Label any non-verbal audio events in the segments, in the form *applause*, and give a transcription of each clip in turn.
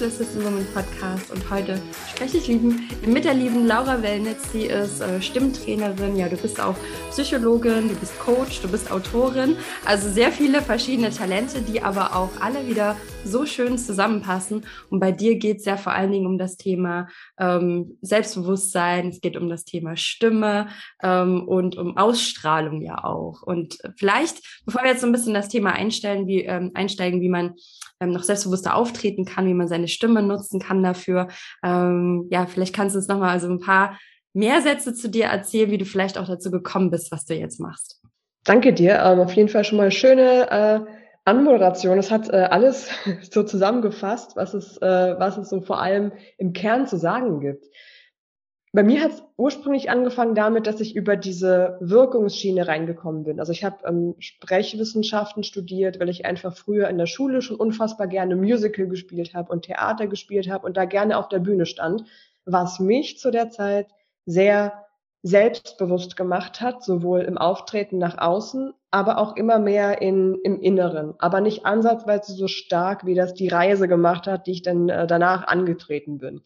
neuen Podcast-Folge im Virtual Assistant Woman Podcast. Und heute spreche ich lieben, mit der lieben Laura Wellnitz. Sie ist äh, Stimmtrainerin. Ja, du bist auch Psychologin, du bist Coach, du bist Autorin. Also sehr viele verschiedene Talente, die aber auch alle wieder so schön zusammenpassen. Und bei dir geht es ja vor allen Dingen um das Thema ähm, Selbstbewusstsein. Es geht um das Thema Stimme ähm, und um Ausstrahlung ja auch. Und vielleicht, bevor wir jetzt so ein bisschen das Thema einstellen, wie, ähm, einsteigen, wie man ähm, noch selbstbewusster auftreten kann, wie man seine Stimme nutzen kann dafür. Ähm, ja, vielleicht kannst du uns nochmal also ein paar mehr Sätze zu dir erzählen, wie du vielleicht auch dazu gekommen bist, was du jetzt machst. Danke dir. Ähm, auf jeden Fall schon mal schöne äh, Anmoderation. Es hat äh, alles *laughs* so zusammengefasst, was es, äh, was es so vor allem im Kern zu sagen gibt. Bei mir hat es ursprünglich angefangen damit, dass ich über diese Wirkungsschiene reingekommen bin. Also ich habe ähm, Sprechwissenschaften studiert, weil ich einfach früher in der Schule schon unfassbar gerne Musical gespielt habe und Theater gespielt habe und da gerne auf der Bühne stand, was mich zu der Zeit sehr selbstbewusst gemacht hat, sowohl im Auftreten nach außen, aber auch immer mehr in, im Inneren, aber nicht ansatzweise so stark, wie das die Reise gemacht hat, die ich dann äh, danach angetreten bin.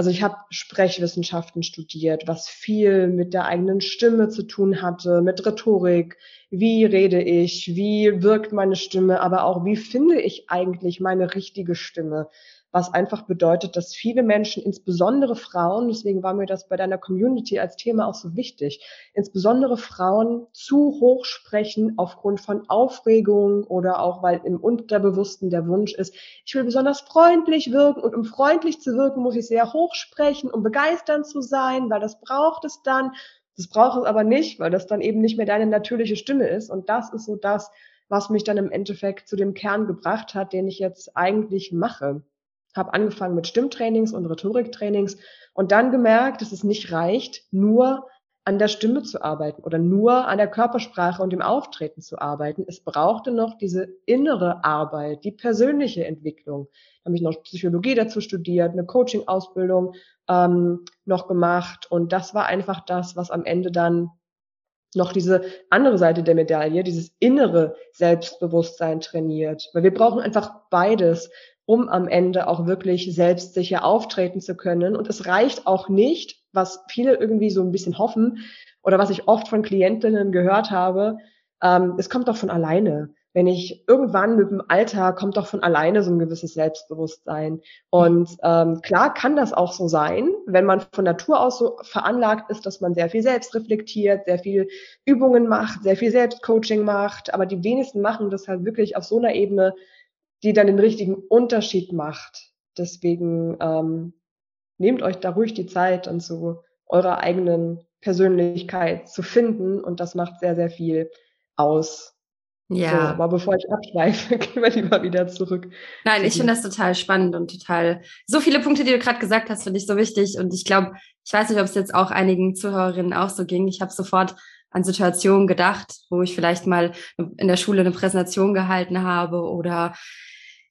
Also ich habe Sprechwissenschaften studiert, was viel mit der eigenen Stimme zu tun hatte, mit Rhetorik. Wie rede ich? Wie wirkt meine Stimme? Aber auch, wie finde ich eigentlich meine richtige Stimme? Was einfach bedeutet, dass viele Menschen, insbesondere Frauen, deswegen war mir das bei deiner Community als Thema auch so wichtig, insbesondere Frauen zu hoch sprechen aufgrund von Aufregung oder auch weil im Unterbewussten der Wunsch ist, ich will besonders freundlich wirken und um freundlich zu wirken, muss ich sehr hoch sprechen, um begeisternd zu sein, weil das braucht es dann. Das braucht es aber nicht, weil das dann eben nicht mehr deine natürliche Stimme ist. Und das ist so das, was mich dann im Endeffekt zu dem Kern gebracht hat, den ich jetzt eigentlich mache habe angefangen mit Stimmtrainings und Rhetoriktrainings und dann gemerkt, dass es nicht reicht, nur an der Stimme zu arbeiten oder nur an der Körpersprache und dem Auftreten zu arbeiten. Es brauchte noch diese innere Arbeit, die persönliche Entwicklung. Da habe ich noch Psychologie dazu studiert, eine Coaching-Ausbildung ähm, noch gemacht und das war einfach das, was am Ende dann noch diese andere Seite der Medaille, dieses innere Selbstbewusstsein trainiert. Weil wir brauchen einfach beides um am Ende auch wirklich selbstsicher auftreten zu können. Und es reicht auch nicht, was viele irgendwie so ein bisschen hoffen oder was ich oft von Klientinnen gehört habe, ähm, es kommt doch von alleine. Wenn ich irgendwann mit dem Alter kommt doch von alleine so ein gewisses Selbstbewusstsein. Und ähm, klar kann das auch so sein, wenn man von Natur aus so veranlagt ist, dass man sehr viel selbst reflektiert, sehr viel Übungen macht, sehr viel Selbstcoaching macht. Aber die wenigsten machen das halt wirklich auf so einer Ebene, die dann den richtigen Unterschied macht. Deswegen ähm, nehmt euch da ruhig die Zeit, dann zu eurer eigenen Persönlichkeit zu finden und das macht sehr, sehr viel aus. Ja. So, aber bevor ich abschweife, *laughs* gehen wir lieber wieder zurück. Nein, ich finde das total spannend und total, so viele Punkte, die du gerade gesagt hast, finde ich so wichtig. Und ich glaube, ich weiß nicht, ob es jetzt auch einigen Zuhörerinnen auch so ging. Ich habe sofort an Situationen gedacht, wo ich vielleicht mal in der Schule eine Präsentation gehalten habe oder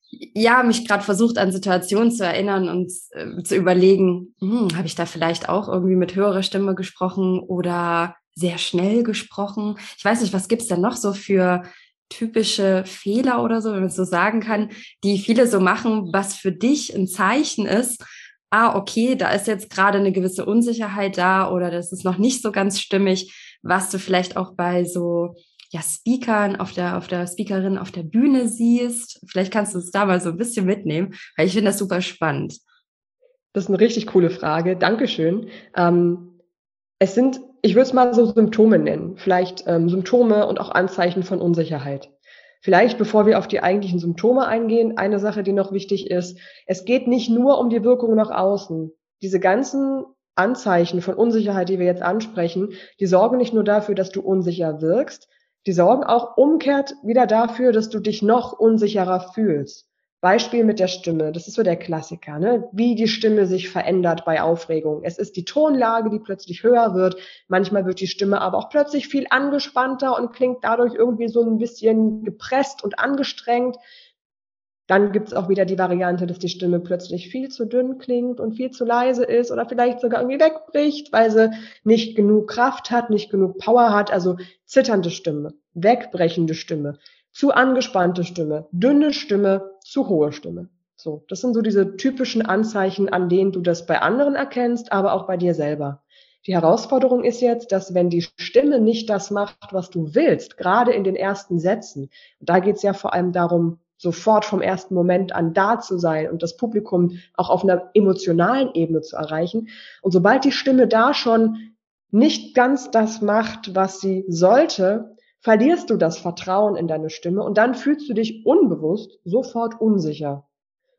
ja, mich gerade versucht, an Situationen zu erinnern und äh, zu überlegen, hm, habe ich da vielleicht auch irgendwie mit höherer Stimme gesprochen oder sehr schnell gesprochen? Ich weiß nicht, was gibt's denn noch so für typische Fehler oder so, wenn man so sagen kann, die viele so machen, was für dich ein Zeichen ist, ah, okay, da ist jetzt gerade eine gewisse Unsicherheit da oder das ist noch nicht so ganz stimmig, was du vielleicht auch bei so ja, Speakern auf der, auf der Speakerin auf der Bühne siehst. Vielleicht kannst du es da mal so ein bisschen mitnehmen, weil ich finde das super spannend. Das ist eine richtig coole Frage. Dankeschön. Ähm, es sind, ich würde es mal so Symptome nennen. Vielleicht ähm, Symptome und auch Anzeichen von Unsicherheit. Vielleicht, bevor wir auf die eigentlichen Symptome eingehen, eine Sache, die noch wichtig ist. Es geht nicht nur um die Wirkung nach außen. Diese ganzen Anzeichen von Unsicherheit, die wir jetzt ansprechen, die sorgen nicht nur dafür, dass du unsicher wirkst, die sorgen auch umkehrt wieder dafür, dass du dich noch unsicherer fühlst. Beispiel mit der Stimme, das ist so der Klassiker, ne? wie die Stimme sich verändert bei Aufregung. Es ist die Tonlage, die plötzlich höher wird. Manchmal wird die Stimme aber auch plötzlich viel angespannter und klingt dadurch irgendwie so ein bisschen gepresst und angestrengt. Dann gibt's auch wieder die Variante, dass die Stimme plötzlich viel zu dünn klingt und viel zu leise ist oder vielleicht sogar irgendwie wegbricht, weil sie nicht genug Kraft hat, nicht genug Power hat. Also zitternde Stimme, wegbrechende Stimme, zu angespannte Stimme, dünne Stimme, zu hohe Stimme. So, das sind so diese typischen Anzeichen, an denen du das bei anderen erkennst, aber auch bei dir selber. Die Herausforderung ist jetzt, dass wenn die Stimme nicht das macht, was du willst, gerade in den ersten Sätzen, da geht es ja vor allem darum, sofort vom ersten Moment an da zu sein und das Publikum auch auf einer emotionalen Ebene zu erreichen. Und sobald die Stimme da schon nicht ganz das macht, was sie sollte, verlierst du das Vertrauen in deine Stimme und dann fühlst du dich unbewusst sofort unsicher.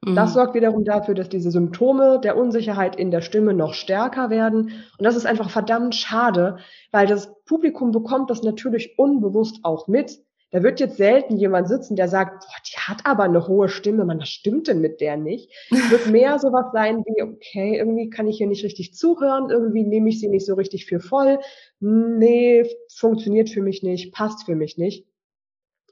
Das mhm. sorgt wiederum dafür, dass diese Symptome der Unsicherheit in der Stimme noch stärker werden. Und das ist einfach verdammt schade, weil das Publikum bekommt das natürlich unbewusst auch mit. Da wird jetzt selten jemand sitzen, der sagt, boah, die hat aber eine hohe Stimme, man, was stimmt denn mit der nicht? Es wird *laughs* mehr sowas sein wie, okay, irgendwie kann ich hier nicht richtig zuhören, irgendwie nehme ich sie nicht so richtig für voll. Nee, funktioniert für mich nicht, passt für mich nicht.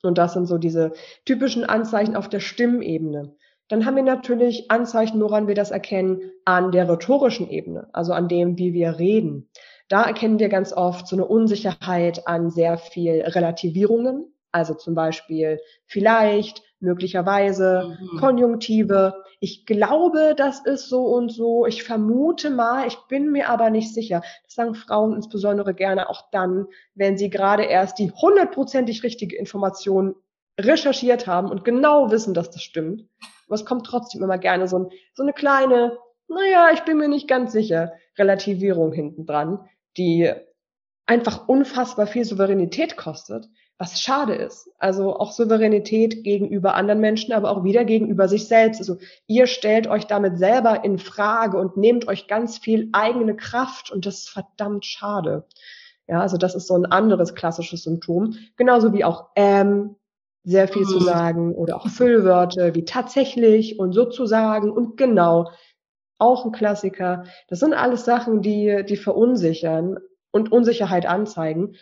Und das sind so diese typischen Anzeichen auf der Stimmebene. Dann haben wir natürlich Anzeichen, woran wir das erkennen, an der rhetorischen Ebene, also an dem, wie wir reden. Da erkennen wir ganz oft so eine Unsicherheit an sehr viel Relativierungen, also zum Beispiel vielleicht, möglicherweise, mhm. Konjunktive. Ich glaube, das ist so und so. Ich vermute mal, ich bin mir aber nicht sicher. Das sagen Frauen insbesondere gerne auch dann, wenn sie gerade erst die hundertprozentig richtige Information recherchiert haben und genau wissen, dass das stimmt. Aber es kommt trotzdem immer gerne so, ein, so eine kleine, naja, ich bin mir nicht ganz sicher, Relativierung hinten dran, die einfach unfassbar viel Souveränität kostet, was schade ist. Also auch Souveränität gegenüber anderen Menschen, aber auch wieder gegenüber sich selbst. Also ihr stellt euch damit selber in Frage und nehmt euch ganz viel eigene Kraft und das ist verdammt schade. Ja, also das ist so ein anderes klassisches Symptom. Genauso wie auch ähm, sehr viel mhm. zu sagen oder auch Füllwörter wie tatsächlich und sozusagen und genau. Auch ein Klassiker. Das sind alles Sachen, die, die verunsichern und Unsicherheit anzeigen,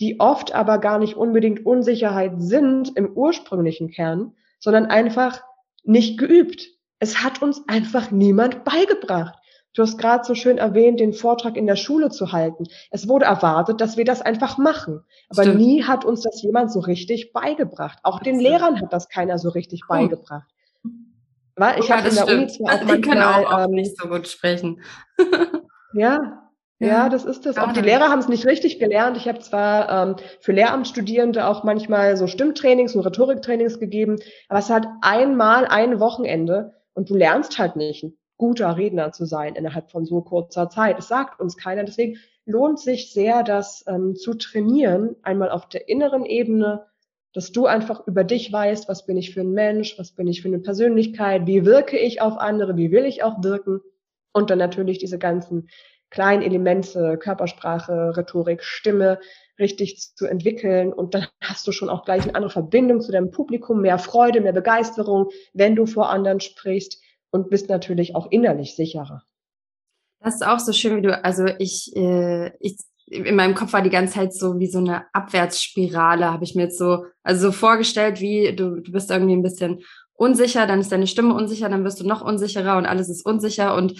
die oft aber gar nicht unbedingt Unsicherheit sind im ursprünglichen Kern, sondern einfach nicht geübt. Es hat uns einfach niemand beigebracht. Du hast gerade so schön erwähnt, den Vortrag in der Schule zu halten. Es wurde erwartet, dass wir das einfach machen. Aber Stimmt. nie hat uns das jemand so richtig beigebracht. Auch den Lehrern hat das keiner so richtig beigebracht. Weil ich ja, habe in der stimmt. Uni zwar auch manchmal, können auch, auch ähm, nicht so gut sprechen. ja, ja, das ist das. Auch die Lehrer haben es nicht richtig gelernt. Ich habe zwar ähm, für Lehramtsstudierende auch manchmal so Stimmtrainings und Rhetoriktrainings gegeben, aber es hat einmal ein Wochenende und du lernst halt nicht guter Redner zu sein innerhalb von so kurzer Zeit. Es sagt uns keiner. Deswegen lohnt sich sehr, das ähm, zu trainieren, einmal auf der inneren Ebene, dass du einfach über dich weißt, was bin ich für ein Mensch, was bin ich für eine Persönlichkeit, wie wirke ich auf andere, wie will ich auch wirken. Und dann natürlich diese ganzen kleinen Elemente, Körpersprache, Rhetorik, Stimme richtig zu entwickeln. Und dann hast du schon auch gleich eine andere Verbindung zu deinem Publikum, mehr Freude, mehr Begeisterung, wenn du vor anderen sprichst und bist natürlich auch innerlich sicherer. Das ist auch so schön, wie du, also ich, äh, ich in meinem Kopf war die ganze Zeit so wie so eine Abwärtsspirale, habe ich mir jetzt so, also so vorgestellt, wie du, du bist irgendwie ein bisschen unsicher, dann ist deine Stimme unsicher, dann wirst du noch unsicherer und alles ist unsicher und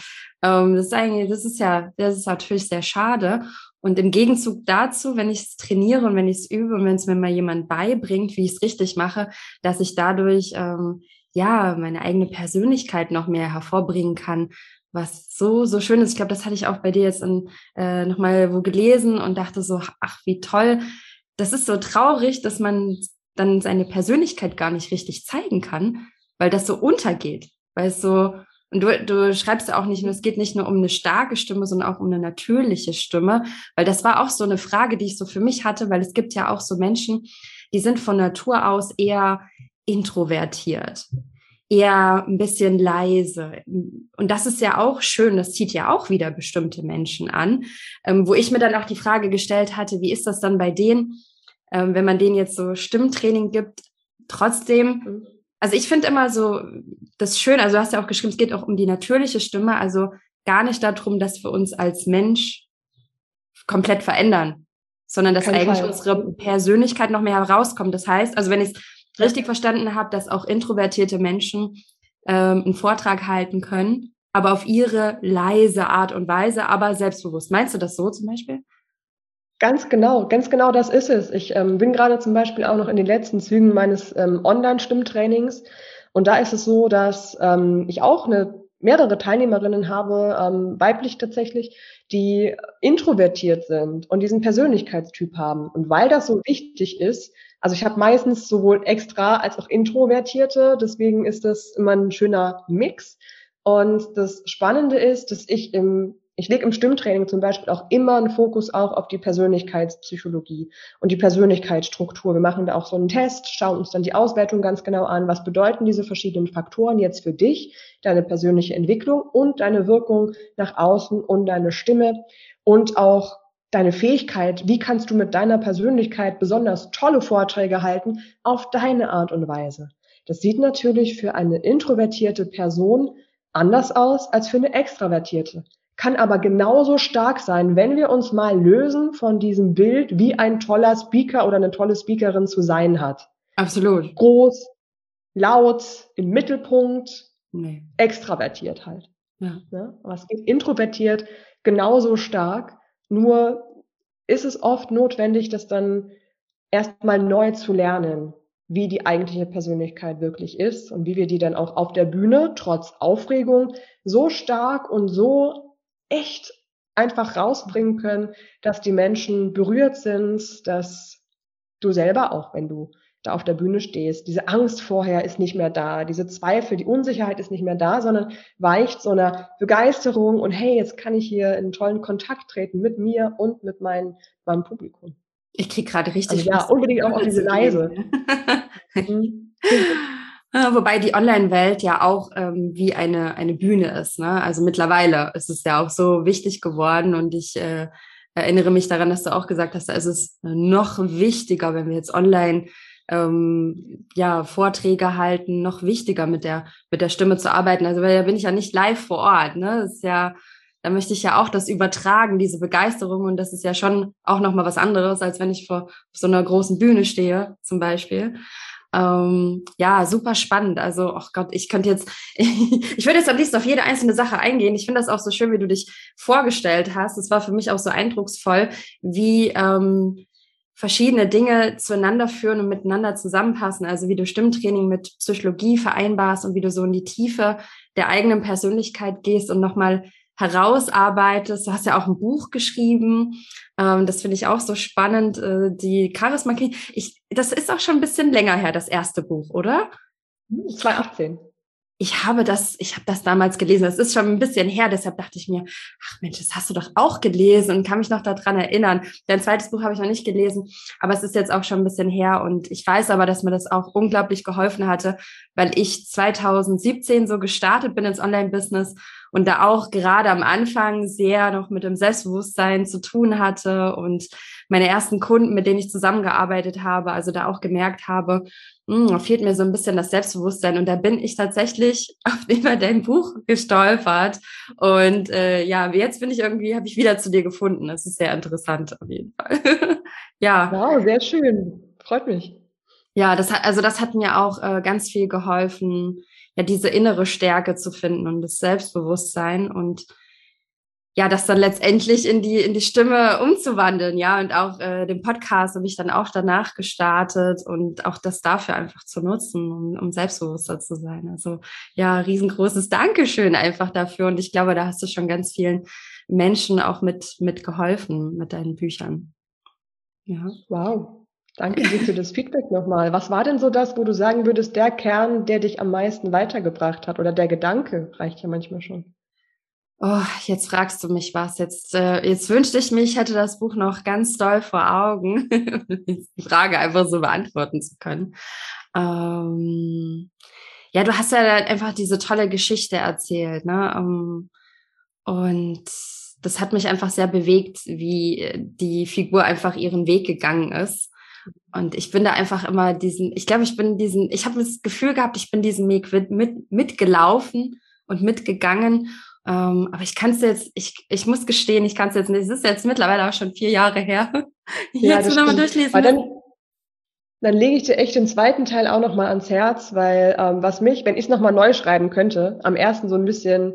ähm, das ist eigentlich, das ist ja, das ist natürlich sehr schade. Und im Gegenzug dazu, wenn ich es trainiere und wenn ich es übe und wenn es mir mal jemand beibringt, wie ich es richtig mache, dass ich dadurch ähm, ja, meine eigene Persönlichkeit noch mehr hervorbringen kann, was so, so schön ist. Ich glaube, das hatte ich auch bei dir jetzt in, äh, nochmal wo gelesen und dachte so, ach, wie toll. Das ist so traurig, dass man dann seine Persönlichkeit gar nicht richtig zeigen kann, weil das so untergeht. Weil es so, und du, du schreibst ja auch nicht nur, es geht nicht nur um eine starke Stimme, sondern auch um eine natürliche Stimme, weil das war auch so eine Frage, die ich so für mich hatte, weil es gibt ja auch so Menschen, die sind von Natur aus eher introvertiert, eher ein bisschen leise. Und das ist ja auch schön, das zieht ja auch wieder bestimmte Menschen an, ähm, wo ich mir dann auch die Frage gestellt hatte, wie ist das dann bei denen, ähm, wenn man denen jetzt so Stimmtraining gibt, trotzdem, also ich finde immer so das schön, also du hast ja auch geschrieben, es geht auch um die natürliche Stimme, also gar nicht darum, dass wir uns als Mensch komplett verändern, sondern dass Kein eigentlich Fall. unsere Persönlichkeit noch mehr herauskommt. Das heißt, also wenn ich es richtig verstanden habe, dass auch introvertierte Menschen ähm, einen Vortrag halten können, aber auf ihre leise Art und Weise, aber selbstbewusst. Meinst du das so zum Beispiel? Ganz genau, ganz genau das ist es. Ich ähm, bin gerade zum Beispiel auch noch in den letzten Zügen meines ähm, Online-Stimmtrainings Und da ist es so, dass ähm, ich auch eine mehrere Teilnehmerinnen habe, ähm, weiblich tatsächlich, die introvertiert sind und diesen Persönlichkeitstyp haben. Und weil das so wichtig ist, also ich habe meistens sowohl extra als auch introvertierte, deswegen ist das immer ein schöner Mix. Und das Spannende ist, dass ich im ich lege im Stimmtraining zum Beispiel auch immer einen Fokus auch auf die Persönlichkeitspsychologie und die Persönlichkeitsstruktur. Wir machen da auch so einen Test, schauen uns dann die Auswertung ganz genau an. Was bedeuten diese verschiedenen Faktoren jetzt für dich, deine persönliche Entwicklung und deine Wirkung nach außen und deine Stimme und auch deine Fähigkeit, wie kannst du mit deiner Persönlichkeit besonders tolle Vorträge halten, auf deine Art und Weise. Das sieht natürlich für eine introvertierte Person anders aus als für eine extravertierte kann aber genauso stark sein, wenn wir uns mal lösen von diesem Bild, wie ein toller Speaker oder eine tolle Speakerin zu sein hat. Absolut. Groß, laut, im Mittelpunkt, nee. extravertiert halt. Ja. ja. Aber es geht introvertiert genauso stark, nur ist es oft notwendig, das dann erstmal neu zu lernen, wie die eigentliche Persönlichkeit wirklich ist und wie wir die dann auch auf der Bühne trotz Aufregung so stark und so echt einfach rausbringen können, dass die Menschen berührt sind, dass du selber auch, wenn du da auf der Bühne stehst, diese Angst vorher ist nicht mehr da, diese Zweifel, die Unsicherheit ist nicht mehr da, sondern weicht so einer Begeisterung und hey, jetzt kann ich hier in tollen Kontakt treten mit mir und mit mein, meinem Publikum. Ich krieg gerade richtig. Also, ja, unbedingt auch auf diese Leise. *laughs* mhm. Wobei die Online-Welt ja auch ähm, wie eine, eine Bühne ist. Ne? Also mittlerweile ist es ja auch so wichtig geworden und ich äh, erinnere mich daran, dass du auch gesagt hast, es ist noch wichtiger, wenn wir jetzt online ähm, ja, Vorträge halten, noch wichtiger mit der, mit der Stimme zu arbeiten. Also weil da bin ich ja nicht live vor Ort. Ne? Das ist ja, da möchte ich ja auch das übertragen, diese Begeisterung. Und das ist ja schon auch nochmal was anderes, als wenn ich vor so einer großen Bühne stehe, zum Beispiel. Ähm, ja, super spannend. Also, ach Gott, ich könnte jetzt, *laughs* ich würde jetzt am liebsten auf jede einzelne Sache eingehen. Ich finde das auch so schön, wie du dich vorgestellt hast. Es war für mich auch so eindrucksvoll, wie ähm, verschiedene Dinge zueinander führen und miteinander zusammenpassen. Also wie du Stimmtraining mit Psychologie vereinbarst und wie du so in die Tiefe der eigenen Persönlichkeit gehst und nochmal herausarbeitest. Du hast ja auch ein Buch geschrieben. Ähm, das finde ich auch so spannend. Äh, die Charisma ich, das ist auch schon ein bisschen länger her, das erste Buch, oder? 2018 ich habe das, ich habe das damals gelesen. Das ist schon ein bisschen her, deshalb dachte ich mir, ach Mensch, das hast du doch auch gelesen und kann mich noch daran erinnern. Dein zweites Buch habe ich noch nicht gelesen, aber es ist jetzt auch schon ein bisschen her und ich weiß aber, dass mir das auch unglaublich geholfen hatte, weil ich 2017 so gestartet bin ins Online-Business und da auch gerade am Anfang sehr noch mit dem Selbstbewusstsein zu tun hatte und meine ersten Kunden, mit denen ich zusammengearbeitet habe, also da auch gemerkt habe, mh, hm, fehlt mir so ein bisschen das Selbstbewusstsein. Und da bin ich tatsächlich *laughs* auf über dein Buch gestolpert. Und äh, ja, jetzt bin ich irgendwie, habe ich wieder zu dir gefunden. Das ist sehr interessant auf jeden Fall. *laughs* ja. Wow, sehr schön. Freut mich. Ja, das hat, also das hat mir auch äh, ganz viel geholfen, ja, diese innere Stärke zu finden und das Selbstbewusstsein und ja, das dann letztendlich in die, in die Stimme umzuwandeln, ja, und auch äh, den Podcast habe ich dann auch danach gestartet und auch das dafür einfach zu nutzen, um, um selbstbewusster zu sein. Also ja, riesengroßes Dankeschön einfach dafür und ich glaube, da hast du schon ganz vielen Menschen auch mit, mit geholfen mit deinen Büchern. Ja. Wow. Danke dir für das Feedback nochmal. Was war denn so das, wo du sagen würdest, der Kern, der dich am meisten weitergebracht hat oder der Gedanke reicht ja manchmal schon? Oh, jetzt fragst du mich was. Jetzt, äh, jetzt wünschte ich mich, hätte das Buch noch ganz doll vor Augen, *laughs* die Frage einfach so beantworten zu können. Ähm, ja, du hast ja einfach diese tolle Geschichte erzählt, ne? Um, ähm, und das hat mich einfach sehr bewegt, wie die Figur einfach ihren Weg gegangen ist. Und ich bin da einfach immer diesen, ich glaube, ich bin diesen, ich habe das Gefühl gehabt, ich bin diesen Weg mit, mitgelaufen und mitgegangen ähm, aber ich kann es jetzt, ich, ich muss gestehen, ich kann es jetzt nicht. Es ist jetzt mittlerweile auch schon vier Jahre her. *laughs* ja, jetzt nochmal durchlesen. Aber dann, dann lege ich dir echt den zweiten Teil auch nochmal ans Herz, weil ähm, was mich, wenn ich es nochmal neu schreiben könnte, am ersten so ein bisschen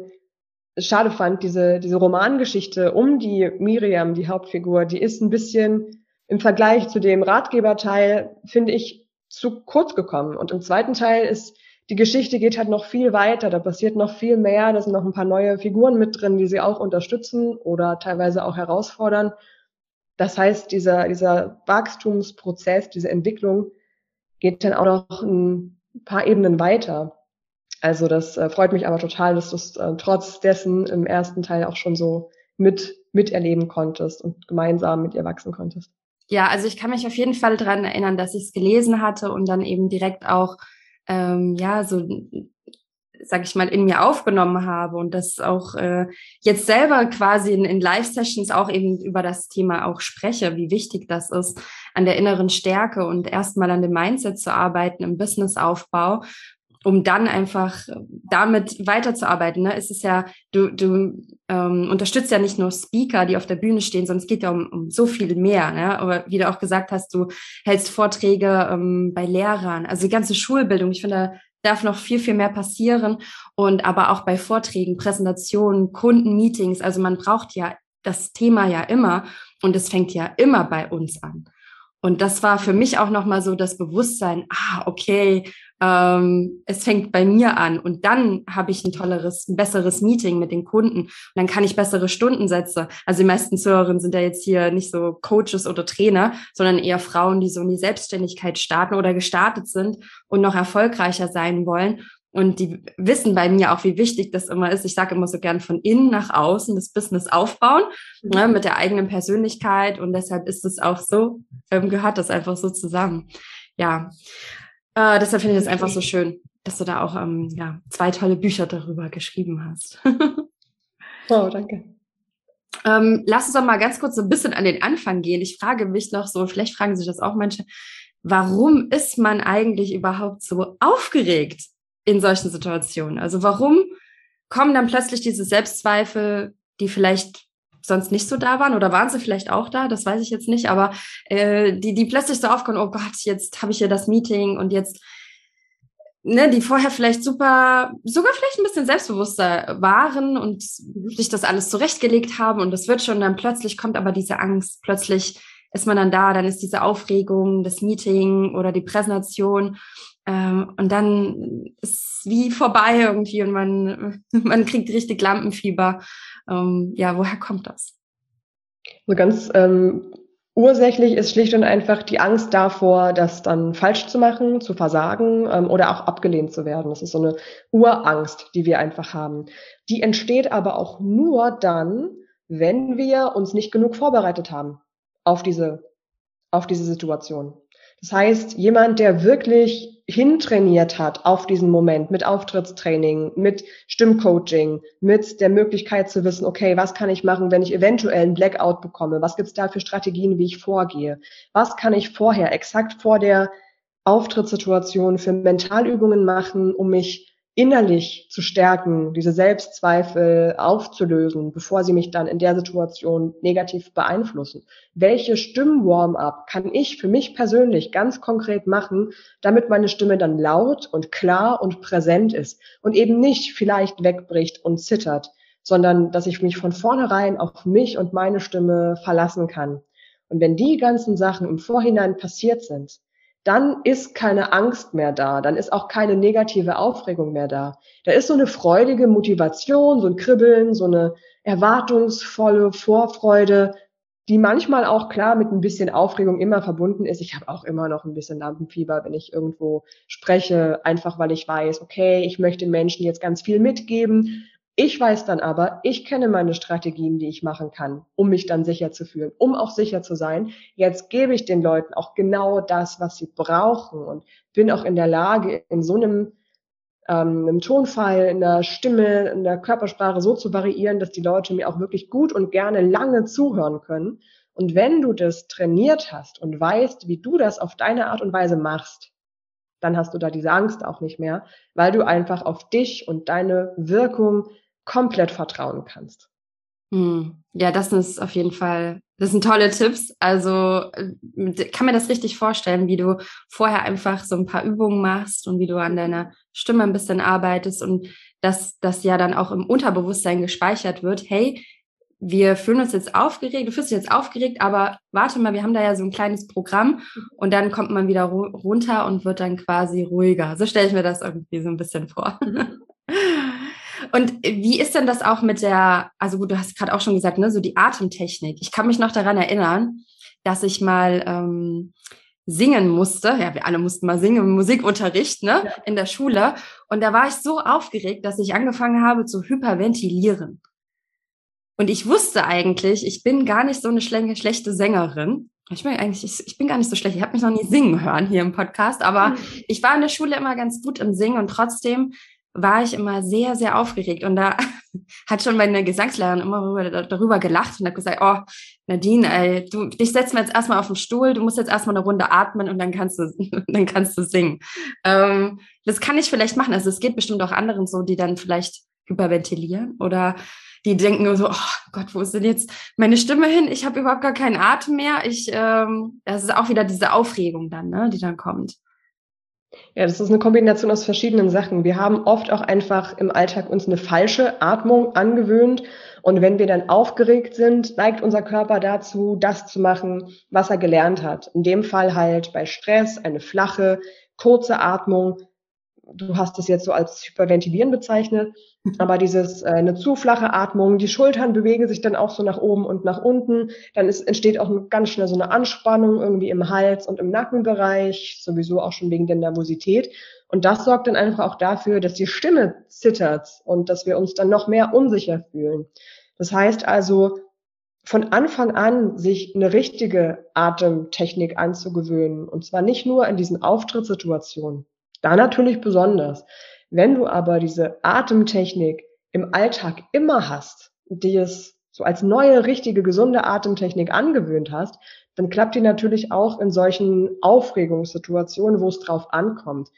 schade fand, diese, diese Romangeschichte um die Miriam, die Hauptfigur, die ist ein bisschen im Vergleich zu dem Ratgeberteil, finde ich, zu kurz gekommen. Und im zweiten Teil ist die Geschichte geht halt noch viel weiter, da passiert noch viel mehr, da sind noch ein paar neue Figuren mit drin, die sie auch unterstützen oder teilweise auch herausfordern. Das heißt, dieser, dieser Wachstumsprozess, diese Entwicklung geht dann auch noch ein paar Ebenen weiter. Also das äh, freut mich aber total, dass du es äh, trotz dessen im ersten Teil auch schon so mit miterleben konntest und gemeinsam mit ihr wachsen konntest. Ja, also ich kann mich auf jeden Fall daran erinnern, dass ich es gelesen hatte und dann eben direkt auch ähm, ja so sag ich mal, in mir aufgenommen habe und das auch äh, jetzt selber quasi in, in Live-Sessions auch eben über das Thema auch spreche, wie wichtig das ist, an der inneren Stärke und erstmal an dem Mindset zu arbeiten im Businessaufbau um dann einfach damit weiterzuarbeiten. Ne? Es ist ja, du, du ähm, unterstützt ja nicht nur Speaker, die auf der Bühne stehen, sondern es geht ja um, um so viel mehr. Ne? Aber wie du auch gesagt hast, du hältst Vorträge ähm, bei Lehrern, also die ganze Schulbildung. Ich finde, da darf noch viel, viel mehr passieren. Und aber auch bei Vorträgen, Präsentationen, Kundenmeetings. Also man braucht ja das Thema ja immer und es fängt ja immer bei uns an. Und das war für mich auch nochmal so das Bewusstsein, ah, okay, ähm, es fängt bei mir an und dann habe ich ein tolleres, ein besseres Meeting mit den Kunden und dann kann ich bessere Stundensätze. Also die meisten Zuhörerinnen sind ja jetzt hier nicht so Coaches oder Trainer, sondern eher Frauen, die so in die Selbstständigkeit starten oder gestartet sind und noch erfolgreicher sein wollen. Und die wissen bei mir auch, wie wichtig das immer ist. Ich sage immer so gern von innen nach außen das Business aufbauen ne, mit der eigenen Persönlichkeit. Und deshalb ist es auch so, ähm, gehört das einfach so zusammen. Ja, äh, deshalb finde ich es einfach so schön, dass du da auch ähm, ja, zwei tolle Bücher darüber geschrieben hast. *laughs* oh, danke. Ähm, lass uns doch mal ganz kurz so ein bisschen an den Anfang gehen. Ich frage mich noch so, vielleicht fragen sich das auch manche, warum ist man eigentlich überhaupt so aufgeregt in solchen Situationen? Also warum kommen dann plötzlich diese Selbstzweifel, die vielleicht sonst nicht so da waren oder waren sie vielleicht auch da, das weiß ich jetzt nicht, aber äh, die, die plötzlich so aufkommen, oh Gott, jetzt habe ich hier das Meeting und jetzt, ne, die vorher vielleicht super, sogar vielleicht ein bisschen selbstbewusster waren und sich das alles zurechtgelegt haben und das wird schon, dann plötzlich kommt aber diese Angst, plötzlich ist man dann da, dann ist diese Aufregung, das Meeting oder die Präsentation ähm, und dann ist wie vorbei irgendwie und man, *laughs* man kriegt richtig Lampenfieber. Ähm, ja, woher kommt das? So ganz ähm, ursächlich ist schlicht und einfach die Angst davor, das dann falsch zu machen, zu versagen ähm, oder auch abgelehnt zu werden. Das ist so eine Urangst, die wir einfach haben. Die entsteht aber auch nur dann, wenn wir uns nicht genug vorbereitet haben auf diese, auf diese Situation. Das heißt, jemand, der wirklich hintrainiert hat auf diesen Moment mit Auftrittstraining, mit Stimmcoaching, mit der Möglichkeit zu wissen, okay, was kann ich machen, wenn ich eventuell einen Blackout bekomme? Was gibt's da für Strategien, wie ich vorgehe? Was kann ich vorher, exakt vor der Auftrittssituation für Mentalübungen machen, um mich innerlich zu stärken, diese Selbstzweifel aufzulösen, bevor sie mich dann in der Situation negativ beeinflussen. Welche Stimmwarm-up kann ich für mich persönlich ganz konkret machen, damit meine Stimme dann laut und klar und präsent ist und eben nicht vielleicht wegbricht und zittert, sondern dass ich mich von vornherein auf mich und meine Stimme verlassen kann. Und wenn die ganzen Sachen im Vorhinein passiert sind, dann ist keine Angst mehr da, dann ist auch keine negative Aufregung mehr da. Da ist so eine freudige Motivation, so ein Kribbeln, so eine erwartungsvolle Vorfreude, die manchmal auch klar mit ein bisschen Aufregung immer verbunden ist. Ich habe auch immer noch ein bisschen Lampenfieber, wenn ich irgendwo spreche, einfach weil ich weiß, okay, ich möchte Menschen jetzt ganz viel mitgeben, ich weiß dann aber, ich kenne meine Strategien, die ich machen kann, um mich dann sicher zu fühlen, um auch sicher zu sein. Jetzt gebe ich den Leuten auch genau das, was sie brauchen und bin auch in der Lage, in so einem, ähm, einem Tonfall, in der Stimme, in der Körpersprache so zu variieren, dass die Leute mir auch wirklich gut und gerne lange zuhören können. Und wenn du das trainiert hast und weißt, wie du das auf deine Art und Weise machst, dann hast du da diese Angst auch nicht mehr, weil du einfach auf dich und deine Wirkung komplett vertrauen kannst. Hm. Ja, das ist auf jeden Fall, das sind tolle Tipps. Also äh, kann mir das richtig vorstellen, wie du vorher einfach so ein paar Übungen machst und wie du an deiner Stimme ein bisschen arbeitest und dass das ja dann auch im Unterbewusstsein gespeichert wird. Hey, wir fühlen uns jetzt aufgeregt, du fühlst dich jetzt aufgeregt, aber warte mal, wir haben da ja so ein kleines Programm und dann kommt man wieder runter und wird dann quasi ruhiger. So stelle ich mir das irgendwie so ein bisschen vor. *laughs* Und wie ist denn das auch mit der, also gut, du hast gerade auch schon gesagt, ne, so die Atemtechnik. Ich kann mich noch daran erinnern, dass ich mal ähm, singen musste. Ja, wir alle mussten mal singen im Musikunterricht, ne, ja. in der Schule. Und da war ich so aufgeregt, dass ich angefangen habe zu hyperventilieren. Und ich wusste eigentlich, ich bin gar nicht so eine schlechte Sängerin. Ich bin eigentlich, ich, ich bin gar nicht so schlecht. Ich habe mich noch nie singen hören hier im Podcast, aber mhm. ich war in der Schule immer ganz gut im Singen und trotzdem war ich immer sehr, sehr aufgeregt. Und da *laughs* hat schon meine Gesangslehrerin immer darüber gelacht und hat gesagt, oh, Nadine, ey, du, dich setzen wir jetzt erstmal auf den Stuhl, du musst jetzt erstmal eine Runde atmen und dann kannst du, *laughs* dann kannst du singen. Ähm, das kann ich vielleicht machen. Also es geht bestimmt auch anderen so, die dann vielleicht hyperventilieren oder die denken so, oh Gott, wo ist denn jetzt meine Stimme hin? Ich habe überhaupt gar keinen Atem mehr. Ich, ähm, das ist auch wieder diese Aufregung dann, ne, die dann kommt. Ja, das ist eine Kombination aus verschiedenen Sachen. Wir haben oft auch einfach im Alltag uns eine falsche Atmung angewöhnt. Und wenn wir dann aufgeregt sind, neigt unser Körper dazu, das zu machen, was er gelernt hat. In dem Fall halt bei Stress eine flache, kurze Atmung, du hast es jetzt so als Hyperventilieren bezeichnet, aber dieses äh, eine zu flache Atmung, die Schultern bewegen sich dann auch so nach oben und nach unten, dann ist, entsteht auch ganz schnell so eine Anspannung irgendwie im Hals und im Nackenbereich, sowieso auch schon wegen der Nervosität. Und das sorgt dann einfach auch dafür, dass die Stimme zittert und dass wir uns dann noch mehr unsicher fühlen. Das heißt also, von Anfang an sich eine richtige Atemtechnik anzugewöhnen. Und zwar nicht nur in diesen Auftrittssituationen. Da natürlich besonders. Wenn du aber diese Atemtechnik im Alltag immer hast, die es so als neue, richtige, gesunde Atemtechnik angewöhnt hast, dann klappt die natürlich auch in solchen Aufregungssituationen, wo es drauf ankommt.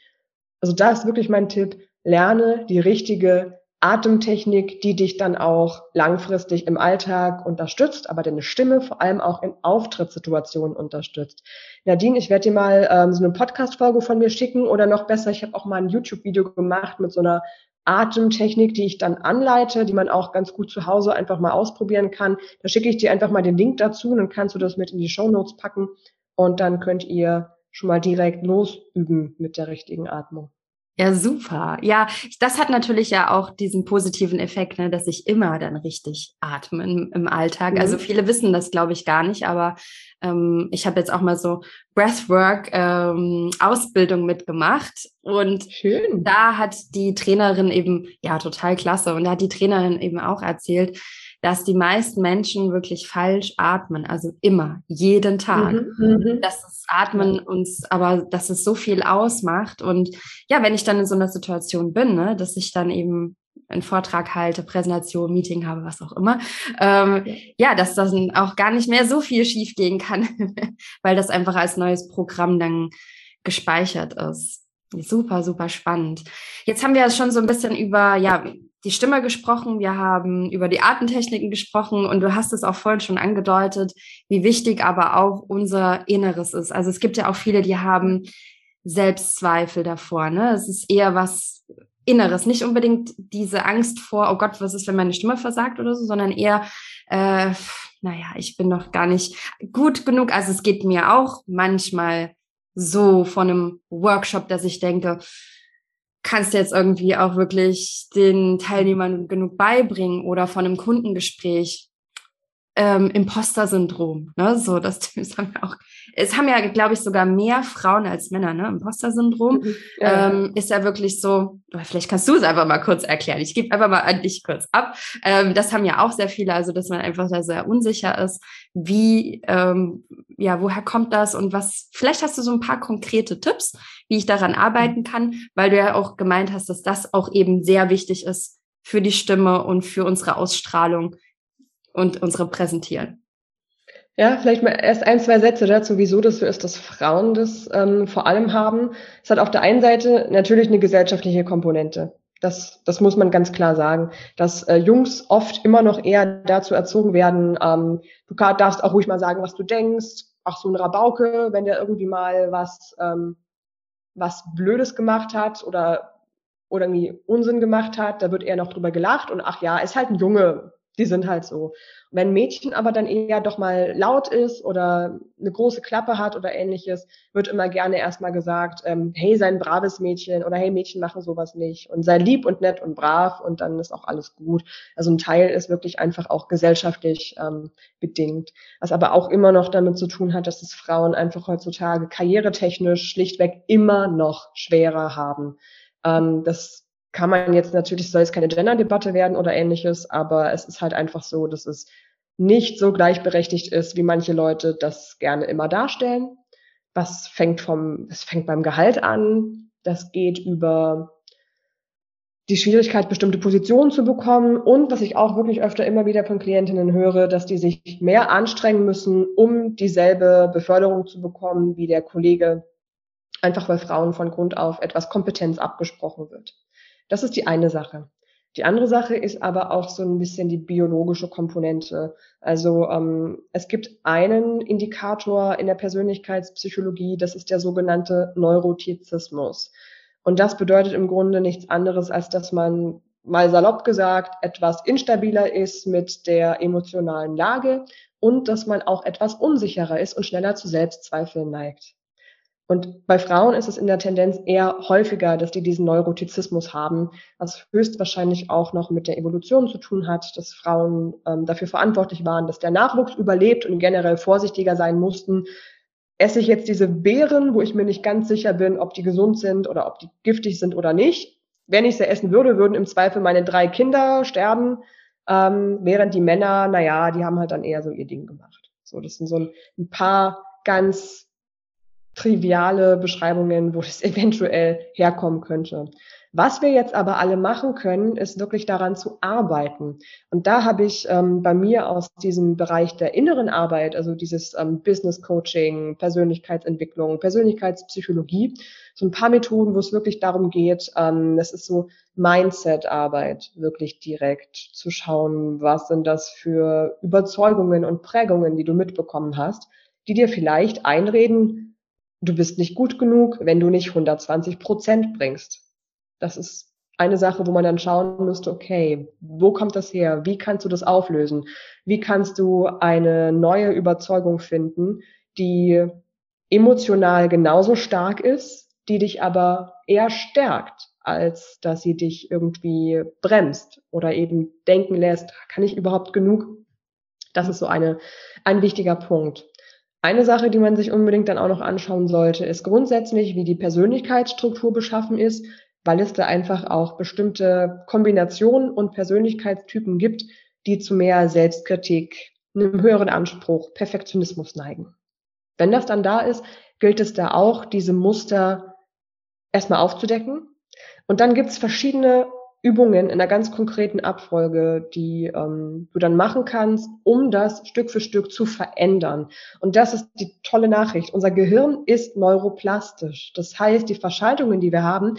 Also da ist wirklich mein Tipp, lerne die richtige Atemtechnik, die dich dann auch langfristig im Alltag unterstützt, aber deine Stimme vor allem auch in Auftrittssituationen unterstützt. Nadine, ich werde dir mal ähm, so eine Podcast-Folge von mir schicken oder noch besser, ich habe auch mal ein YouTube-Video gemacht mit so einer Atemtechnik, die ich dann anleite, die man auch ganz gut zu Hause einfach mal ausprobieren kann. Da schicke ich dir einfach mal den Link dazu, dann kannst du das mit in die Show Notes packen und dann könnt ihr schon mal direkt losüben mit der richtigen Atmung. Ja, super. Ja, das hat natürlich ja auch diesen positiven Effekt, ne, dass ich immer dann richtig atme im, im Alltag. Also mhm. Also viele wissen das, glaube ich, gar nicht, aber ähm, ich habe jetzt auch mal so Breathwork ähm, Ausbildung mitgemacht und Schön. da hat die Trainerin eben, ja, total klasse, und da hat die Trainerin eben auch erzählt, dass die meisten Menschen wirklich falsch atmen, also immer, jeden Tag. Mhm, mhm, dass das Atmen uns, aber dass es so viel ausmacht. Und ja, wenn ich dann in so einer Situation bin, ne, dass ich dann eben einen Vortrag halte, Präsentation, Meeting habe, was auch immer, ähm, ja, dass das auch gar nicht mehr so viel schief gehen kann, *laughs* weil das einfach als neues Programm dann gespeichert ist. Super, super spannend. Jetzt haben wir ja schon so ein bisschen über, ja, die Stimme gesprochen, wir haben über die Atemtechniken gesprochen und du hast es auch vorhin schon angedeutet, wie wichtig aber auch unser Inneres ist. Also es gibt ja auch viele, die haben Selbstzweifel davor. Ne? Es ist eher was Inneres, nicht unbedingt diese Angst vor, oh Gott, was ist, wenn meine Stimme versagt oder so, sondern eher, äh, naja, ich bin noch gar nicht gut genug. Also es geht mir auch manchmal so von einem Workshop, dass ich denke, kannst du jetzt irgendwie auch wirklich den Teilnehmern genug beibringen oder von einem Kundengespräch. Ähm, Imposter-Syndrom, ne? So, das, *laughs* das haben wir auch. Es haben ja, glaube ich, sogar mehr Frauen als Männer, ne? Imposter-Syndrom mhm, ja. ähm, ist ja wirklich so. Vielleicht kannst du es einfach mal kurz erklären. Ich gebe einfach mal an dich kurz ab. Ähm, das haben ja auch sehr viele, also dass man einfach da sehr unsicher ist. Wie, ähm, ja, woher kommt das und was? Vielleicht hast du so ein paar konkrete Tipps, wie ich daran arbeiten kann, weil du ja auch gemeint hast, dass das auch eben sehr wichtig ist für die Stimme und für unsere Ausstrahlung und unsere Präsentieren. Ja, vielleicht mal erst ein, zwei Sätze dazu, wieso das so ist, dass Frauen das ähm, vor allem haben. Es hat auf der einen Seite natürlich eine gesellschaftliche Komponente. Das, das muss man ganz klar sagen, dass äh, Jungs oft immer noch eher dazu erzogen werden, ähm, du darfst auch ruhig mal sagen, was du denkst. Ach, so ein Rabauke, wenn der irgendwie mal was ähm, was Blödes gemacht hat oder, oder irgendwie Unsinn gemacht hat, da wird eher noch drüber gelacht und ach ja, ist halt ein Junge, Die sind halt so. Wenn ein Mädchen aber dann eher doch mal laut ist oder eine große Klappe hat oder ähnliches, wird immer gerne erstmal gesagt, ähm, hey, sei ein braves Mädchen oder hey, Mädchen machen sowas nicht und sei lieb und nett und brav und dann ist auch alles gut. Also ein Teil ist wirklich einfach auch gesellschaftlich ähm, bedingt, was aber auch immer noch damit zu tun hat, dass es Frauen einfach heutzutage karrieretechnisch schlichtweg immer noch schwerer haben. Ähm, das kann man jetzt natürlich, soll es keine Gender-Debatte werden oder ähnliches, aber es ist halt einfach so, dass es nicht so gleichberechtigt ist, wie manche Leute das gerne immer darstellen. Was fängt vom, es fängt beim Gehalt an, das geht über die Schwierigkeit, bestimmte Positionen zu bekommen und was ich auch wirklich öfter immer wieder von Klientinnen höre, dass die sich mehr anstrengen müssen, um dieselbe Beförderung zu bekommen wie der Kollege, einfach weil Frauen von Grund auf etwas Kompetenz abgesprochen wird. Das ist die eine Sache. Die andere Sache ist aber auch so ein bisschen die biologische Komponente. Also ähm, es gibt einen Indikator in der Persönlichkeitspsychologie, das ist der sogenannte Neurotizismus. Und das bedeutet im Grunde nichts anderes, als dass man mal salopp gesagt etwas instabiler ist mit der emotionalen Lage und dass man auch etwas unsicherer ist und schneller zu Selbstzweifeln neigt. Und bei Frauen ist es in der Tendenz eher häufiger, dass die diesen Neurotizismus haben, was höchstwahrscheinlich auch noch mit der Evolution zu tun hat, dass Frauen ähm, dafür verantwortlich waren, dass der Nachwuchs überlebt und generell vorsichtiger sein mussten. Esse ich jetzt diese Beeren, wo ich mir nicht ganz sicher bin, ob die gesund sind oder ob die giftig sind oder nicht. Wenn ich sie essen würde, würden im Zweifel meine drei Kinder sterben, ähm, während die Männer, naja, die haben halt dann eher so ihr Ding gemacht. So, das sind so ein, ein paar ganz triviale Beschreibungen, wo das *laughs* eventuell herkommen könnte. Was wir jetzt aber alle machen können, ist wirklich daran zu arbeiten. Und da habe ich ähm, bei mir aus diesem Bereich der inneren Arbeit, also dieses ähm, Business Coaching, Persönlichkeitsentwicklung, Persönlichkeitspsychologie, so ein paar Methoden, wo es wirklich darum geht, ähm, das ist so Mindset-Arbeit, wirklich direkt zu schauen, was sind das für Überzeugungen und Prägungen, die du mitbekommen hast, die dir vielleicht einreden, du bist nicht gut genug, wenn du nicht 120 Prozent bringst. Das ist eine Sache, wo man dann schauen müsste, okay, wo kommt das her? Wie kannst du das auflösen? Wie kannst du eine neue Überzeugung finden, die emotional genauso stark ist, die dich aber eher stärkt, als dass sie dich irgendwie bremst oder eben denken lässt, kann ich überhaupt genug? Das ist so eine, ein wichtiger Punkt. Eine Sache, die man sich unbedingt dann auch noch anschauen sollte, ist grundsätzlich, wie die Persönlichkeitsstruktur beschaffen ist, weil es da einfach auch bestimmte Kombinationen und Persönlichkeitstypen gibt, die zu mehr Selbstkritik, einem höheren Anspruch, Perfektionismus neigen. Wenn das dann da ist, gilt es da auch, diese Muster erstmal aufzudecken. Und dann gibt es verschiedene Übungen in einer ganz konkreten Abfolge, die ähm, du dann machen kannst, um das Stück für Stück zu verändern. Und das ist die tolle Nachricht. Unser Gehirn ist neuroplastisch. Das heißt, die Verschaltungen, die wir haben,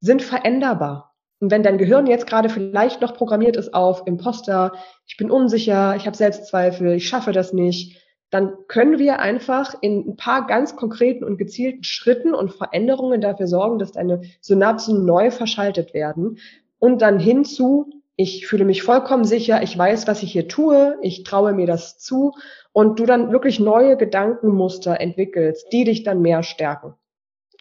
sind veränderbar. Und wenn dein Gehirn jetzt gerade vielleicht noch programmiert ist auf Imposter, ich bin unsicher, ich habe Selbstzweifel, ich schaffe das nicht, dann können wir einfach in ein paar ganz konkreten und gezielten Schritten und Veränderungen dafür sorgen, dass deine Synapsen neu verschaltet werden und dann hinzu, ich fühle mich vollkommen sicher, ich weiß, was ich hier tue, ich traue mir das zu und du dann wirklich neue Gedankenmuster entwickelst, die dich dann mehr stärken.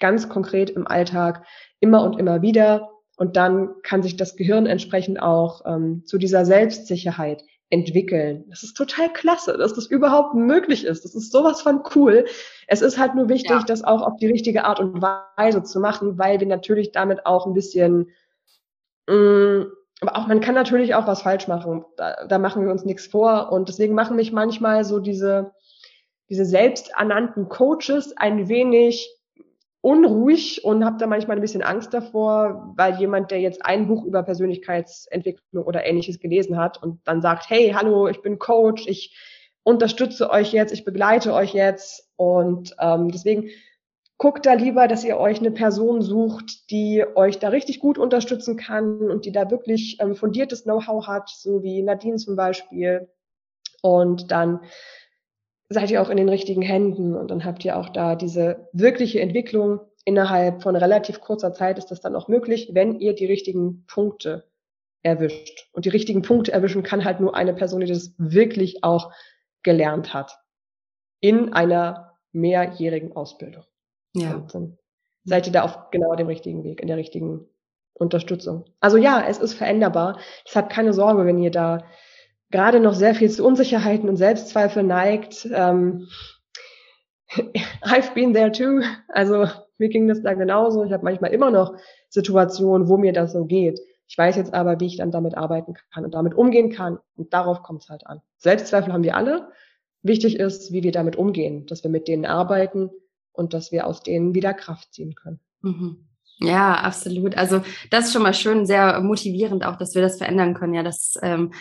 Ganz konkret im Alltag, immer und immer wieder. Und dann kann sich das Gehirn entsprechend auch ähm, zu dieser Selbstsicherheit entwickeln. Das ist total klasse, dass das überhaupt möglich ist. Das ist sowas von cool. Es ist halt nur wichtig, ja. das auch auf die richtige Art und Weise zu machen, weil wir natürlich damit auch ein bisschen aber auch man kann natürlich auch was falsch machen. Da, da machen wir uns nichts vor. Und deswegen machen mich manchmal so diese, diese selbsternannten Coaches ein wenig unruhig und habe da manchmal ein bisschen Angst davor, weil jemand, der jetzt ein Buch über Persönlichkeitsentwicklung oder ähnliches gelesen hat und dann sagt, hey, hallo, ich bin Coach, ich unterstütze euch jetzt, ich begleite euch jetzt. Und ähm, deswegen guckt da lieber, dass ihr euch eine Person sucht, die euch da richtig gut unterstützen kann und die da wirklich ähm, fundiertes Know-how hat, so wie Nadine zum Beispiel. Und dann seid ihr auch in den richtigen Händen und dann habt ihr auch da diese wirkliche Entwicklung. Innerhalb von relativ kurzer Zeit ist das dann auch möglich, wenn ihr die richtigen Punkte erwischt. Und die richtigen Punkte erwischen kann halt nur eine Person, die das wirklich auch gelernt hat. In einer mehrjährigen Ausbildung. Ja. Und dann seid ihr da auf genau dem richtigen Weg, in der richtigen Unterstützung. Also ja, es ist veränderbar. Deshalb keine Sorge, wenn ihr da gerade noch sehr viel zu Unsicherheiten und Selbstzweifel neigt. Ähm, *laughs* I've been there too. Also mir ging das da genauso. Ich habe manchmal immer noch Situationen, wo mir das so geht. Ich weiß jetzt aber, wie ich dann damit arbeiten kann und damit umgehen kann. Und darauf kommt es halt an. Selbstzweifel haben wir alle. Wichtig ist, wie wir damit umgehen, dass wir mit denen arbeiten und dass wir aus denen wieder Kraft ziehen können. Mhm. Ja, absolut. Also das ist schon mal schön, sehr motivierend auch, dass wir das verändern können. Ja, das, ähm,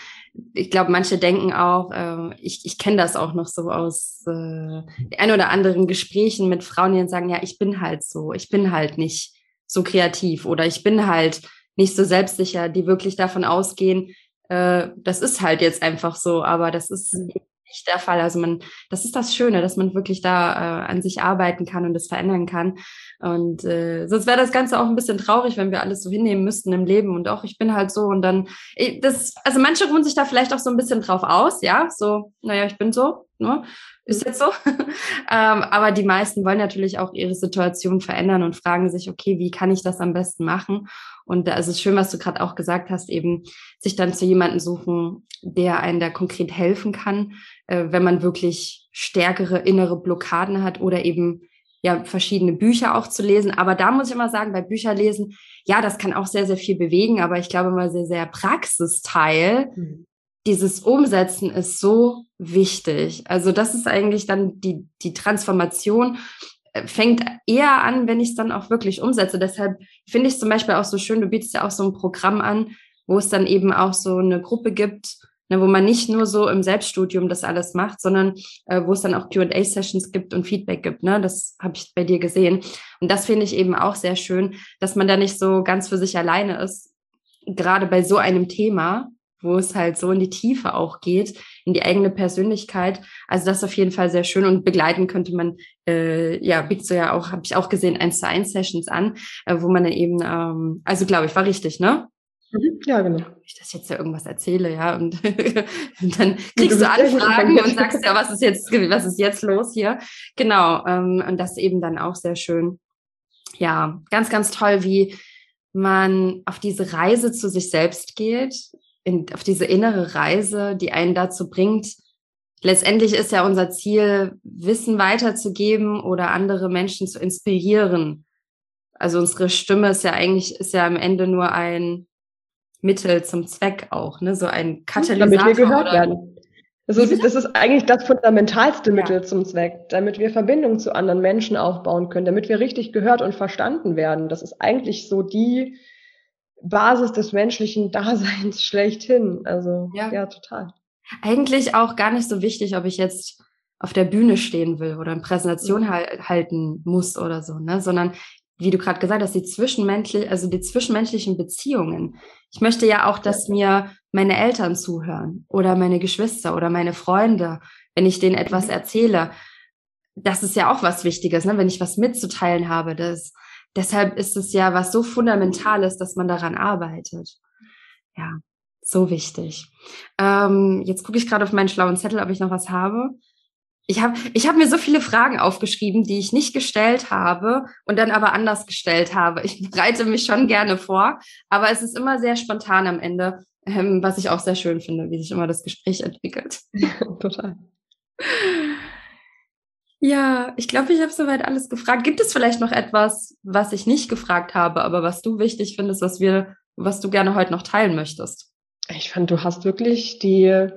ich glaube, manche denken auch, äh, ich, ich kenne das auch noch so aus äh, ein oder anderen Gesprächen mit Frauen, die dann sagen, ja, ich bin halt so, ich bin halt nicht so kreativ oder ich bin halt nicht so selbstsicher, die wirklich davon ausgehen, äh, das ist halt jetzt einfach so, aber das ist mhm nicht der Fall. Also man, das ist das Schöne, dass man wirklich da äh, an sich arbeiten kann und es verändern kann. Und äh, sonst wäre das Ganze auch ein bisschen traurig, wenn wir alles so hinnehmen müssten im Leben und auch ich bin halt so und dann ich, das, also manche ruhen sich da vielleicht auch so ein bisschen drauf aus, ja, so, naja, ich bin so, ne? Ist jetzt so. *laughs* ähm, aber die meisten wollen natürlich auch ihre Situation verändern und fragen sich, okay, wie kann ich das am besten machen? Und da ist es schön, was du gerade auch gesagt hast, eben sich dann zu jemanden suchen, der einen da konkret helfen kann, äh, wenn man wirklich stärkere innere Blockaden hat oder eben ja verschiedene Bücher auch zu lesen. Aber da muss ich immer sagen, bei Bücher lesen, ja, das kann auch sehr, sehr viel bewegen, aber ich glaube immer sehr, sehr Praxisteil. Mhm. Dieses Umsetzen ist so wichtig. Also das ist eigentlich dann die, die Transformation fängt eher an, wenn ich es dann auch wirklich umsetze. Deshalb finde ich zum Beispiel auch so schön, du bietest ja auch so ein Programm an, wo es dann eben auch so eine Gruppe gibt, ne, wo man nicht nur so im Selbststudium das alles macht, sondern äh, wo es dann auch QA-Sessions gibt und Feedback gibt. Ne? Das habe ich bei dir gesehen. Und das finde ich eben auch sehr schön, dass man da nicht so ganz für sich alleine ist, gerade bei so einem Thema, wo es halt so in die Tiefe auch geht, in die eigene Persönlichkeit. Also das ist auf jeden Fall sehr schön und begleiten könnte man, äh, ja, bietest du ja auch, habe ich auch gesehen, eins zu eins Sessions an, äh, wo man dann eben, ähm, also glaube ich, war richtig, ne? Mhm. Ja, genau. Ich das jetzt ja irgendwas erzähle, ja, und, *laughs* und dann kriegst du Anfragen und sagst ja, was ist jetzt, was ist jetzt los hier? Genau, ähm, und das eben dann auch sehr schön. Ja, ganz, ganz toll, wie man auf diese Reise zu sich selbst geht, in, auf diese innere Reise, die einen dazu bringt. Letztendlich ist ja unser Ziel, Wissen weiterzugeben oder andere Menschen zu inspirieren. Also unsere Stimme ist ja eigentlich, ist ja am Ende nur ein, Mittel zum Zweck auch, ne? so ein Katalysator. Damit wir gehört werden. Das ist, das ist eigentlich das fundamentalste Mittel ja. zum Zweck, damit wir Verbindungen zu anderen Menschen aufbauen können, damit wir richtig gehört und verstanden werden. Das ist eigentlich so die Basis des menschlichen Daseins *laughs* schlechthin. Also ja, ja total. Eigentlich auch gar nicht so wichtig, ob ich jetzt auf der Bühne stehen will oder eine Präsentation mhm. halten muss oder so, ne? sondern wie du gerade gesagt hast, die zwischenmenschlichen, also die zwischenmenschlichen Beziehungen. Ich möchte ja auch, dass mir meine Eltern zuhören oder meine Geschwister oder meine Freunde, wenn ich denen etwas mhm. erzähle. Das ist ja auch was Wichtiges, ne? wenn ich was mitzuteilen habe. Das, deshalb ist es ja was so Fundamentales, dass man daran arbeitet. Ja, so wichtig. Ähm, jetzt gucke ich gerade auf meinen schlauen Zettel, ob ich noch was habe. Ich habe ich hab mir so viele Fragen aufgeschrieben, die ich nicht gestellt habe und dann aber anders gestellt habe. Ich *laughs* bereite mich schon gerne vor, aber es ist immer sehr spontan am Ende, ähm, was ich auch sehr schön finde, wie sich immer das Gespräch entwickelt. *laughs* total. Ja, ich glaube, ich habe soweit alles gefragt. Gibt es vielleicht noch etwas, was ich nicht gefragt habe, aber was du wichtig findest, was wir, was du gerne heute noch teilen möchtest? Ich fand, du hast wirklich die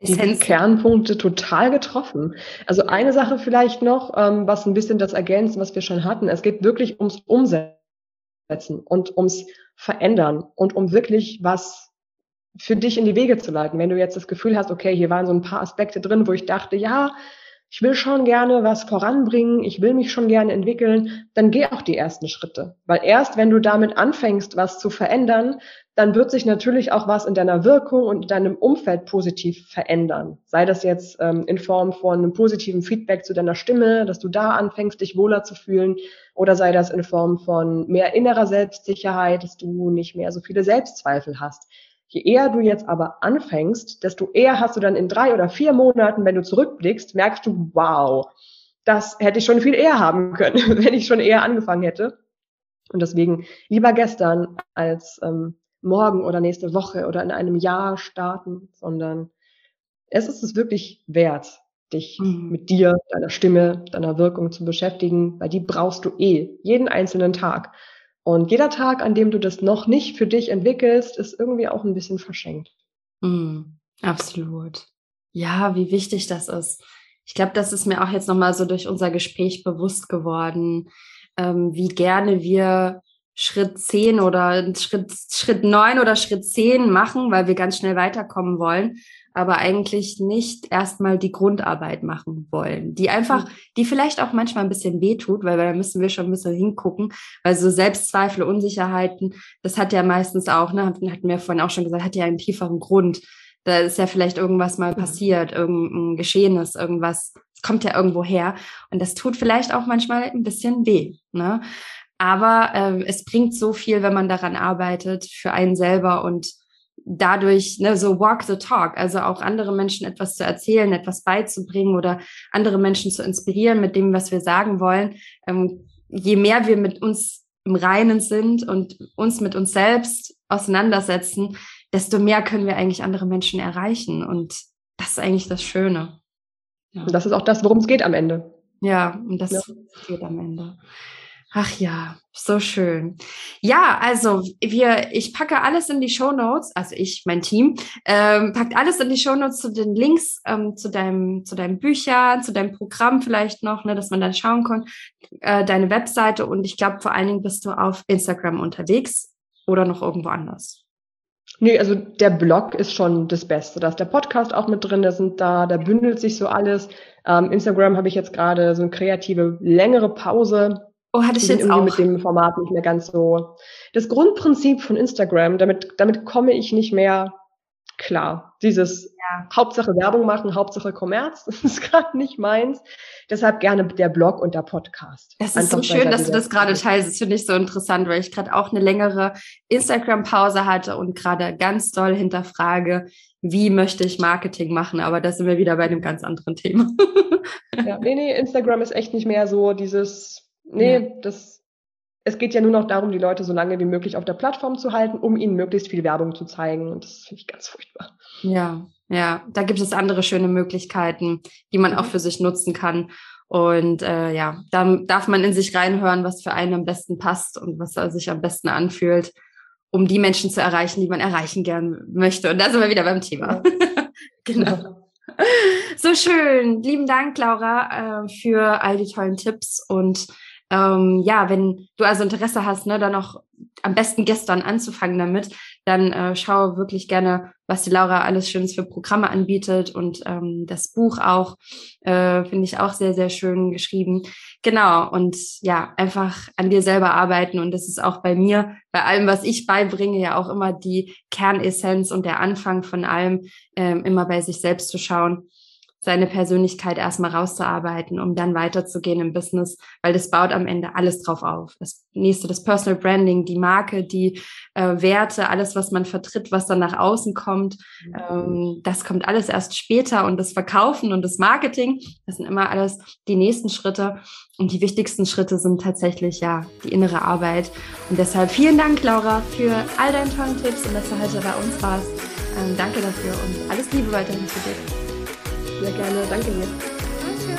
die Kernpunkte total getroffen. Also eine Sache vielleicht noch, ähm, was ein bisschen das ergänzt, was wir schon hatten. Es geht wirklich ums Umsetzen und ums Verändern und um wirklich was für dich in die Wege zu leiten. Wenn du jetzt das Gefühl hast, okay, hier waren so ein paar Aspekte drin, wo ich dachte, ja, ich will schon gerne was voranbringen, ich will mich schon gerne entwickeln, dann geh auch die ersten Schritte. Weil erst wenn du damit anfängst, was zu verändern, dann wird sich natürlich auch was in deiner Wirkung und in deinem Umfeld positiv verändern. Sei das jetzt ähm, in Form von einem positiven Feedback zu deiner Stimme, dass du da anfängst, dich wohler zu fühlen, oder sei das in Form von mehr innerer Selbstsicherheit, dass du nicht mehr so viele Selbstzweifel hast. Je eher du jetzt aber anfängst, desto eher hast du dann in drei oder vier Monaten, wenn du zurückblickst, merkst du, wow, das hätte ich schon viel eher haben können, *laughs* wenn ich schon eher angefangen hätte. Und deswegen lieber gestern als ähm, morgen oder nächste Woche oder in einem Jahr starten, sondern es ist es wirklich wert, dich mhm. mit dir, deiner Stimme, deiner Wirkung zu beschäftigen, weil die brauchst du eh, jeden einzelnen Tag. Und jeder Tag, an dem du das noch nicht für dich entwickelst, ist irgendwie auch ein bisschen verschenkt. Mm, absolut. Ja, wie wichtig das ist. Ich glaube, das ist mir auch jetzt nochmal so durch unser Gespräch bewusst geworden, ähm, wie gerne wir Schritt 10 oder Schritt, Schritt 9 oder Schritt 10 machen, weil wir ganz schnell weiterkommen wollen aber eigentlich nicht erstmal die Grundarbeit machen wollen, die einfach, mhm. die vielleicht auch manchmal ein bisschen wehtut, weil da müssen wir schon ein bisschen hingucken, weil so Selbstzweifel, Unsicherheiten, das hat ja meistens auch, ne, hatten wir vorhin auch schon gesagt, hat ja einen tieferen Grund. Da ist ja vielleicht irgendwas mal mhm. passiert, irgendein Geschehnis, irgendwas, es kommt ja irgendwo her und das tut vielleicht auch manchmal ein bisschen weh, ne? Aber äh, es bringt so viel, wenn man daran arbeitet für einen selber und dadurch ne, so walk the talk, also auch andere Menschen etwas zu erzählen, etwas beizubringen oder andere Menschen zu inspirieren mit dem, was wir sagen wollen. Ähm, je mehr wir mit uns im Reinen sind und uns mit uns selbst auseinandersetzen, desto mehr können wir eigentlich andere Menschen erreichen. Und das ist eigentlich das Schöne. Ja. Und das ist auch das, worum es geht am Ende. Ja, und das ja. geht am Ende. Ach ja, so schön. Ja, also wir, ich packe alles in die Show Notes, also ich, mein Team, ähm, packt alles in die Show Notes zu den Links ähm, zu deinem, zu deinen Büchern, zu deinem Programm vielleicht noch, ne, dass man dann schauen kann, äh, deine Webseite und ich glaube vor allen Dingen bist du auf Instagram unterwegs oder noch irgendwo anders. Nee, also der Blog ist schon das Beste. Da ist der Podcast auch mit drin, da sind da, da bündelt sich so alles. Ähm, Instagram habe ich jetzt gerade so eine kreative, längere Pause Oh, hatte ich, jetzt auch. mit dem Format nicht mehr ganz so. Das Grundprinzip von Instagram, damit, damit komme ich nicht mehr klar. Dieses ja. Hauptsache Werbung machen, Hauptsache Kommerz, *laughs* das ist gerade nicht meins. Deshalb gerne der Blog und der Podcast. Das ist Einfach so schön, dass du das gerade teilst. Das finde ich so interessant, weil ich gerade auch eine längere Instagram-Pause hatte und gerade ganz doll hinterfrage, wie möchte ich Marketing machen? Aber da sind wir wieder bei einem ganz anderen Thema. *laughs* ja, nee, nee, Instagram ist echt nicht mehr so dieses Nee, ja. das, es geht ja nur noch darum, die Leute so lange wie möglich auf der Plattform zu halten, um ihnen möglichst viel Werbung zu zeigen. Und das finde ich ganz furchtbar. Ja, ja, da gibt es andere schöne Möglichkeiten, die man auch mhm. für sich nutzen kann. Und äh, ja, da darf man in sich reinhören, was für einen am besten passt und was sich am besten anfühlt, um die Menschen zu erreichen, die man erreichen gern möchte. Und da sind wir wieder beim Thema. Ja. *laughs* genau. So schön. Lieben Dank, Laura, äh, für all die tollen Tipps und ähm, ja, wenn du also Interesse hast, ne, dann noch am besten gestern anzufangen damit, dann äh, schau wirklich gerne, was die Laura alles Schönes für Programme anbietet und ähm, das Buch auch, äh, finde ich auch sehr, sehr schön geschrieben. Genau, und ja, einfach an dir selber arbeiten und das ist auch bei mir, bei allem, was ich beibringe, ja auch immer die Kernessenz und der Anfang von allem, ähm, immer bei sich selbst zu schauen seine Persönlichkeit erstmal rauszuarbeiten, um dann weiterzugehen im Business, weil das baut am Ende alles drauf auf. Das nächste, das Personal Branding, die Marke, die äh, Werte, alles, was man vertritt, was dann nach außen kommt, ähm, das kommt alles erst später und das Verkaufen und das Marketing, das sind immer alles die nächsten Schritte. Und die wichtigsten Schritte sind tatsächlich ja die innere Arbeit. Und deshalb vielen Dank, Laura, für all deine tollen Tipps und dass du heute bei uns warst. Ähm, danke dafür und alles Liebe weiterhin für dich. Sehr gerne. Danke dir. Danke.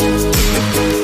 Tschüss. *laughs*